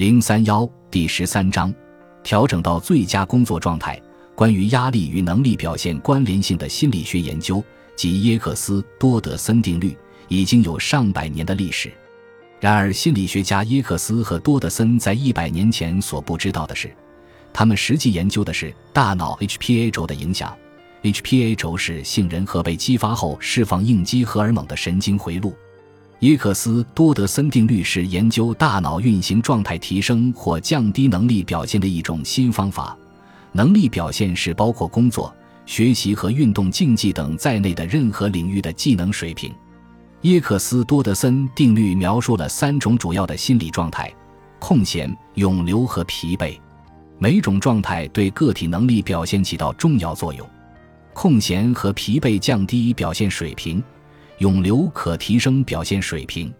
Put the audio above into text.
零三幺第十三章，调整到最佳工作状态。关于压力与能力表现关联性的心理学研究及耶克斯多德森定律已经有上百年的历史。然而，心理学家耶克斯和多德森在一百年前所不知道的是，他们实际研究的是大脑 HPA 轴的影响。HPA 轴是杏仁核被激发后释放应激荷尔蒙的神经回路。耶克斯多德森定律是研究大脑运行状态提升或降低能力表现的一种新方法。能力表现是包括工作、学习和运动竞技等在内的任何领域的技能水平。耶克斯多德森定律描述了三种主要的心理状态：空闲、涌流和疲惫。每种状态对个体能力表现起到重要作用。空闲和疲惫降低表现水平。涌流可提升表现水平。